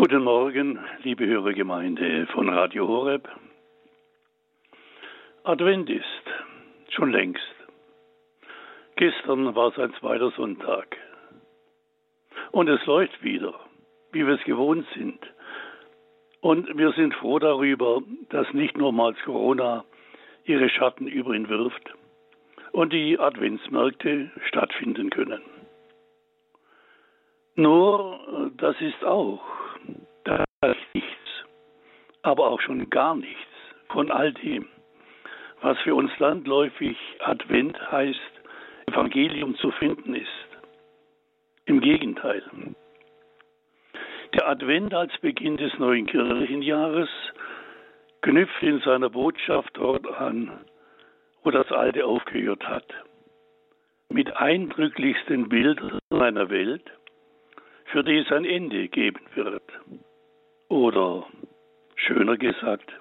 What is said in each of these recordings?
Guten Morgen, liebe Hörergemeinde von Radio Horeb. Advent ist schon längst. Gestern war sein zweiter Sonntag. Und es läuft wieder, wie wir es gewohnt sind. Und wir sind froh darüber, dass nicht nochmals Corona ihre Schatten über ihn wirft und die Adventsmärkte stattfinden können. Nur, das ist auch aber auch schon gar nichts von all dem, was für uns landläufig Advent heißt, Evangelium zu finden ist. Im Gegenteil. Der Advent als Beginn des neuen Kirchenjahres knüpft in seiner Botschaft dort an, wo das Alte aufgehört hat. Mit eindrücklichsten Bildern einer Welt, für die es ein Ende geben wird. Oder schöner gesagt,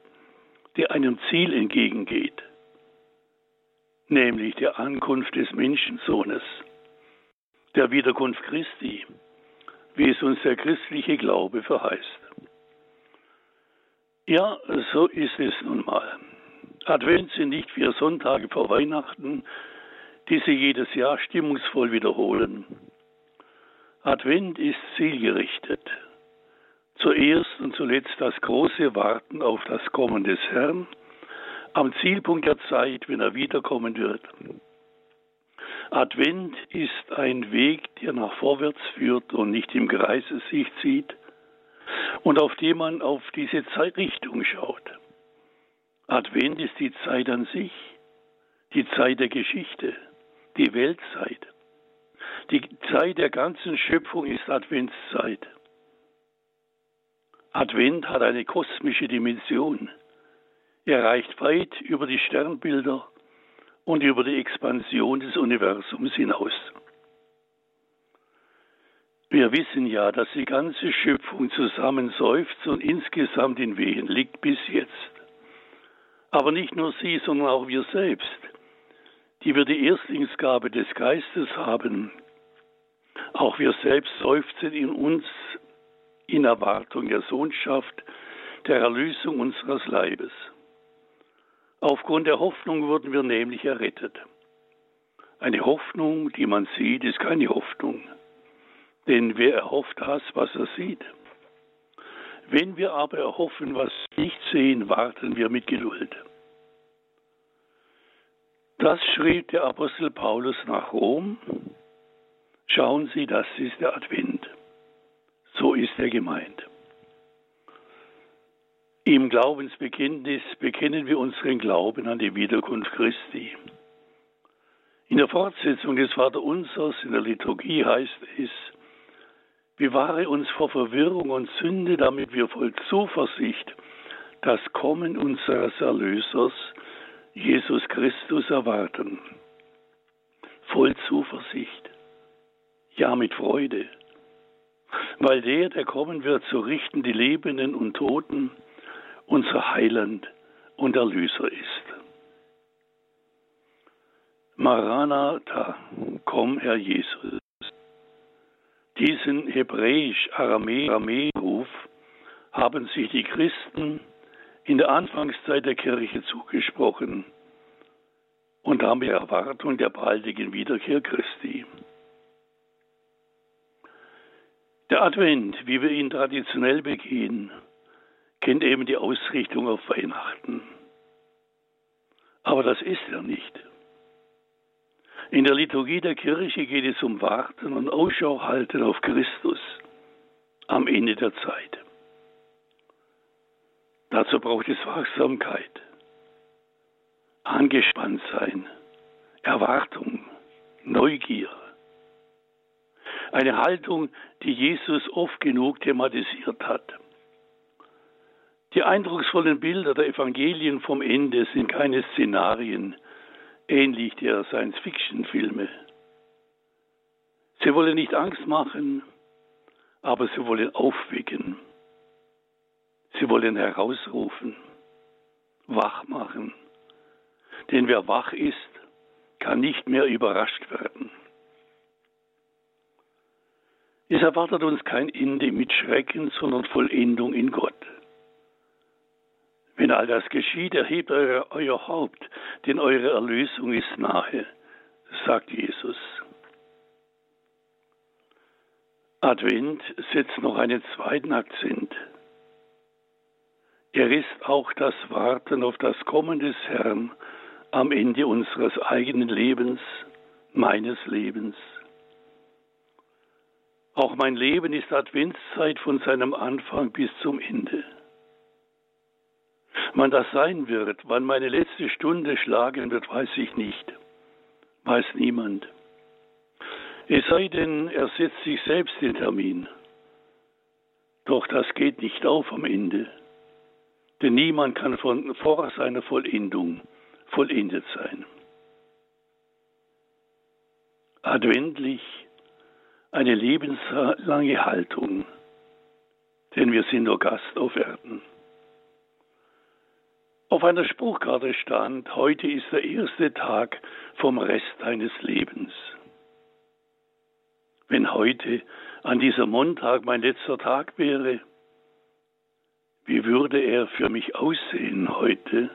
der einem Ziel entgegengeht, nämlich der Ankunft des Menschensohnes, der Wiederkunft Christi, wie es uns der christliche Glaube verheißt. Ja, so ist es nun mal. Advent sind nicht vier Sonntage vor Weihnachten, die sie jedes Jahr stimmungsvoll wiederholen. Advent ist zielgerichtet. Zuerst und zuletzt das große Warten auf das Kommen des Herrn am Zielpunkt der Zeit, wenn er wiederkommen wird. Advent ist ein Weg, der nach vorwärts führt und nicht im Kreise sich zieht und auf dem man auf diese Zeitrichtung schaut. Advent ist die Zeit an sich, die Zeit der Geschichte, die Weltzeit. Die Zeit der ganzen Schöpfung ist Adventszeit. Advent hat eine kosmische Dimension. Er reicht weit über die Sternbilder und über die Expansion des Universums hinaus. Wir wissen ja, dass die ganze Schöpfung zusammen seufzt und insgesamt in Wehen liegt bis jetzt. Aber nicht nur sie, sondern auch wir selbst, die wir die Erstlingsgabe des Geistes haben. Auch wir selbst seufzen in uns in Erwartung der Sohnschaft, der Erlösung unseres Leibes. Aufgrund der Hoffnung wurden wir nämlich errettet. Eine Hoffnung, die man sieht, ist keine Hoffnung. Denn wer erhofft das, was er sieht? Wenn wir aber erhoffen, was wir nicht sehen, warten wir mit Geduld. Das schrieb der Apostel Paulus nach Rom. Schauen Sie, das ist der Advent. Ist er gemeint. Im Glaubensbekenntnis bekennen wir unseren Glauben an die Wiederkunft Christi. In der Fortsetzung des Vaterunsers in der Liturgie heißt es, bewahre uns vor Verwirrung und Sünde, damit wir voll Zuversicht das Kommen unseres Erlösers, Jesus Christus, erwarten. Voll Zuversicht, ja mit Freude weil der, der kommen wird, zu richten die Lebenden und Toten, unser Heiland und Erlöser ist. Maranatha, komm, Herr Jesus. Diesen hebräisch-aramäischen-Ruf haben sich die Christen in der Anfangszeit der Kirche zugesprochen und haben die Erwartung der baldigen Wiederkehr Christi. Der Advent, wie wir ihn traditionell begehen, kennt eben die Ausrichtung auf Weihnachten. Aber das ist er nicht. In der Liturgie der Kirche geht es um Warten und Ausschau halten auf Christus am Ende der Zeit. Dazu braucht es Wachsamkeit, angespannt sein, Erwartung, Neugier. Eine Haltung, die Jesus oft genug thematisiert hat. Die eindrucksvollen Bilder der Evangelien vom Ende sind keine Szenarien, ähnlich der Science-Fiction-Filme. Sie wollen nicht Angst machen, aber sie wollen aufwecken. Sie wollen herausrufen, wach machen. Denn wer wach ist, kann nicht mehr überrascht werden. Es erwartet uns kein Ende mit Schrecken, sondern Vollendung in Gott. Wenn all das geschieht, erhebt euer, euer Haupt, denn eure Erlösung ist nahe, sagt Jesus. Advent setzt noch einen zweiten Akzent. Er ist auch das Warten auf das Kommen des Herrn am Ende unseres eigenen Lebens, meines Lebens. Auch mein Leben ist Adventszeit von seinem Anfang bis zum Ende. Wann das sein wird, wann meine letzte Stunde schlagen wird, weiß ich nicht. Weiß niemand. Es sei denn, er setzt sich selbst den Termin. Doch das geht nicht auf am Ende. Denn niemand kann von, vor seiner Vollendung vollendet sein. Adventlich eine lebenslange Haltung, denn wir sind nur Gast auf Erden. Auf einer Spruchkarte stand, heute ist der erste Tag vom Rest deines Lebens. Wenn heute an diesem Montag mein letzter Tag wäre, wie würde er für mich aussehen heute?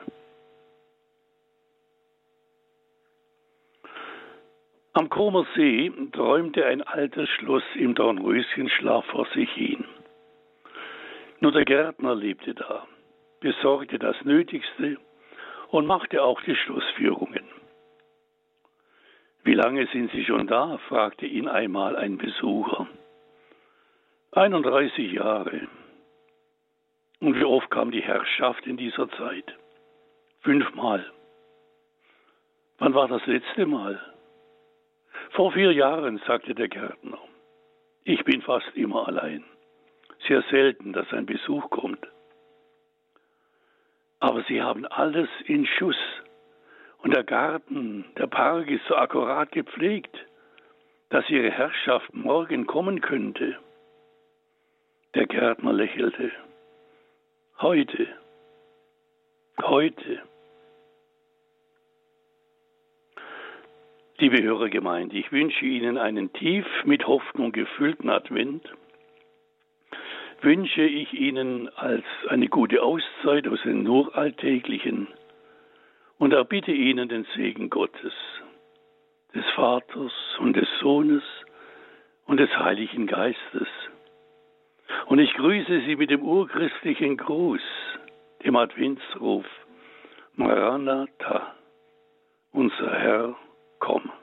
Am Comer See träumte ein altes Schloss im Dornröschenschlaf vor sich hin. Nur der Gärtner lebte da besorgte das Nötigste und machte auch die Schlussführungen. Wie lange sind Sie schon da? fragte ihn einmal ein Besucher. 31 Jahre. Und wie oft kam die Herrschaft in dieser Zeit? Fünfmal. Wann war das letzte Mal? Vor vier Jahren, sagte der Gärtner. Ich bin fast immer allein. Sehr selten, dass ein Besuch kommt. Aber sie haben alles in Schuss. Und der Garten, der Park ist so akkurat gepflegt, dass ihre Herrschaft morgen kommen könnte. Der Gärtner lächelte. Heute, heute. Liebe Hörergemeinde, ich wünsche Ihnen einen tief mit Hoffnung gefüllten Advent. Wünsche ich Ihnen als eine gute Auszeit aus den nur Alltäglichen. Und erbitte Ihnen den Segen Gottes, des Vaters und des Sohnes und des Heiligen Geistes. Und ich grüße Sie mit dem urchristlichen Gruß, dem Adventsruf, Maranatha, unser Herr, komm.